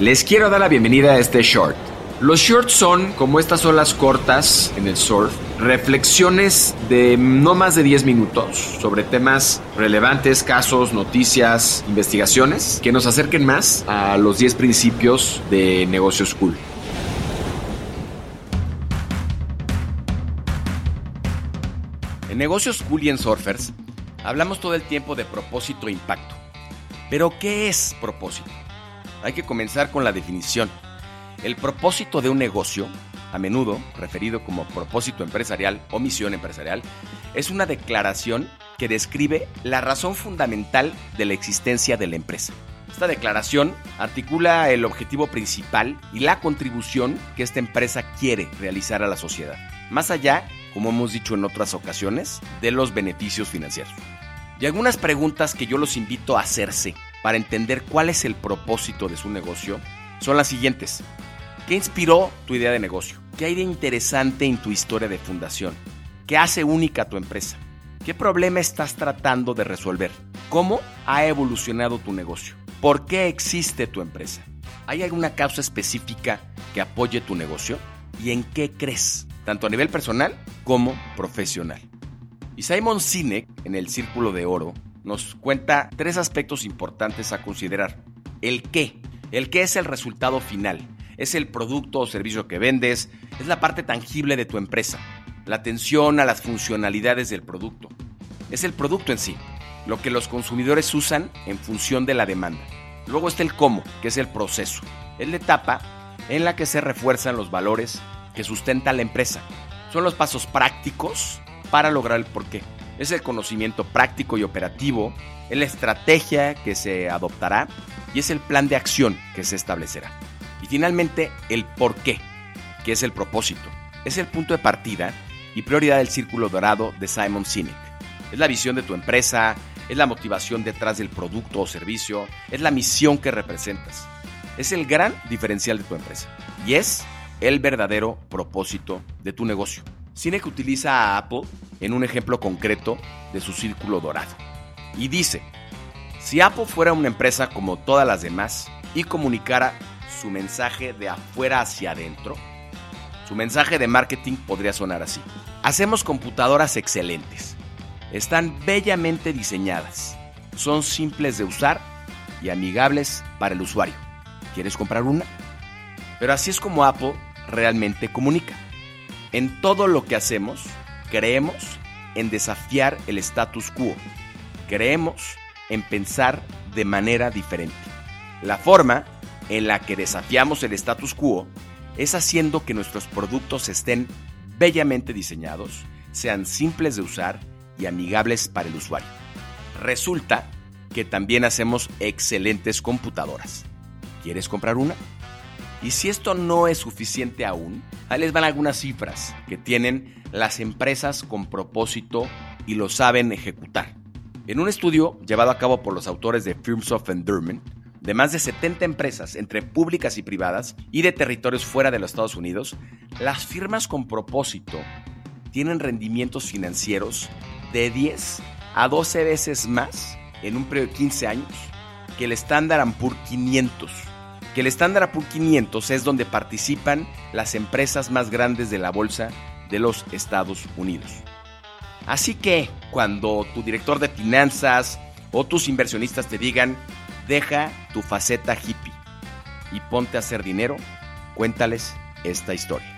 Les quiero dar la bienvenida a este short. Los shorts son, como estas olas cortas en el surf, reflexiones de no más de 10 minutos sobre temas relevantes, casos, noticias, investigaciones, que nos acerquen más a los 10 principios de negocios cool. En negocios cool y en surfers, hablamos todo el tiempo de propósito e impacto. Pero, ¿qué es propósito? Hay que comenzar con la definición. El propósito de un negocio, a menudo referido como propósito empresarial o misión empresarial, es una declaración que describe la razón fundamental de la existencia de la empresa. Esta declaración articula el objetivo principal y la contribución que esta empresa quiere realizar a la sociedad, más allá, como hemos dicho en otras ocasiones, de los beneficios financieros. Y algunas preguntas que yo los invito a hacerse para entender cuál es el propósito de su negocio son las siguientes. ¿Qué inspiró tu idea de negocio? ¿Qué hay de interesante en tu historia de fundación? ¿Qué hace única tu empresa? ¿Qué problema estás tratando de resolver? ¿Cómo ha evolucionado tu negocio? ¿Por qué existe tu empresa? ¿Hay alguna causa específica que apoye tu negocio? ¿Y en qué crees? Tanto a nivel personal como profesional. Y Simon Sinek, en el Círculo de Oro, nos cuenta tres aspectos importantes a considerar. El qué. El qué es el resultado final. Es el producto o servicio que vendes, es la parte tangible de tu empresa, la atención a las funcionalidades del producto. Es el producto en sí, lo que los consumidores usan en función de la demanda. Luego está el cómo, que es el proceso. Es la etapa en la que se refuerzan los valores que sustenta la empresa. Son los pasos prácticos para lograr el porqué es el conocimiento práctico y operativo, es la estrategia que se adoptará y es el plan de acción que se establecerá. Y finalmente, el por qué, que es el propósito. Es el punto de partida y prioridad del círculo dorado de Simon Sinek. Es la visión de tu empresa, es la motivación detrás del producto o servicio, es la misión que representas. Es el gran diferencial de tu empresa y es el verdadero propósito de tu negocio. Sinek utiliza a Apple en un ejemplo concreto de su círculo dorado. Y dice, si Apple fuera una empresa como todas las demás y comunicara su mensaje de afuera hacia adentro, su mensaje de marketing podría sonar así. Hacemos computadoras excelentes. Están bellamente diseñadas. Son simples de usar y amigables para el usuario. ¿Quieres comprar una? Pero así es como Apple realmente comunica. En todo lo que hacemos, creemos en desafiar el status quo. Creemos en pensar de manera diferente. La forma en la que desafiamos el status quo es haciendo que nuestros productos estén bellamente diseñados, sean simples de usar y amigables para el usuario. Resulta que también hacemos excelentes computadoras. ¿Quieres comprar una? Y si esto no es suficiente aún, ahí les van algunas cifras que tienen las empresas con propósito y lo saben ejecutar. En un estudio llevado a cabo por los autores de Firms of Endearment, de más de 70 empresas entre públicas y privadas y de territorios fuera de los Estados Unidos, las firmas con propósito tienen rendimientos financieros de 10 a 12 veces más en un periodo de 15 años que el Standard Poor's 500 que el Standard Poor's 500 es donde participan las empresas más grandes de la bolsa de los Estados Unidos. Así que cuando tu director de finanzas o tus inversionistas te digan, deja tu faceta hippie y ponte a hacer dinero, cuéntales esta historia.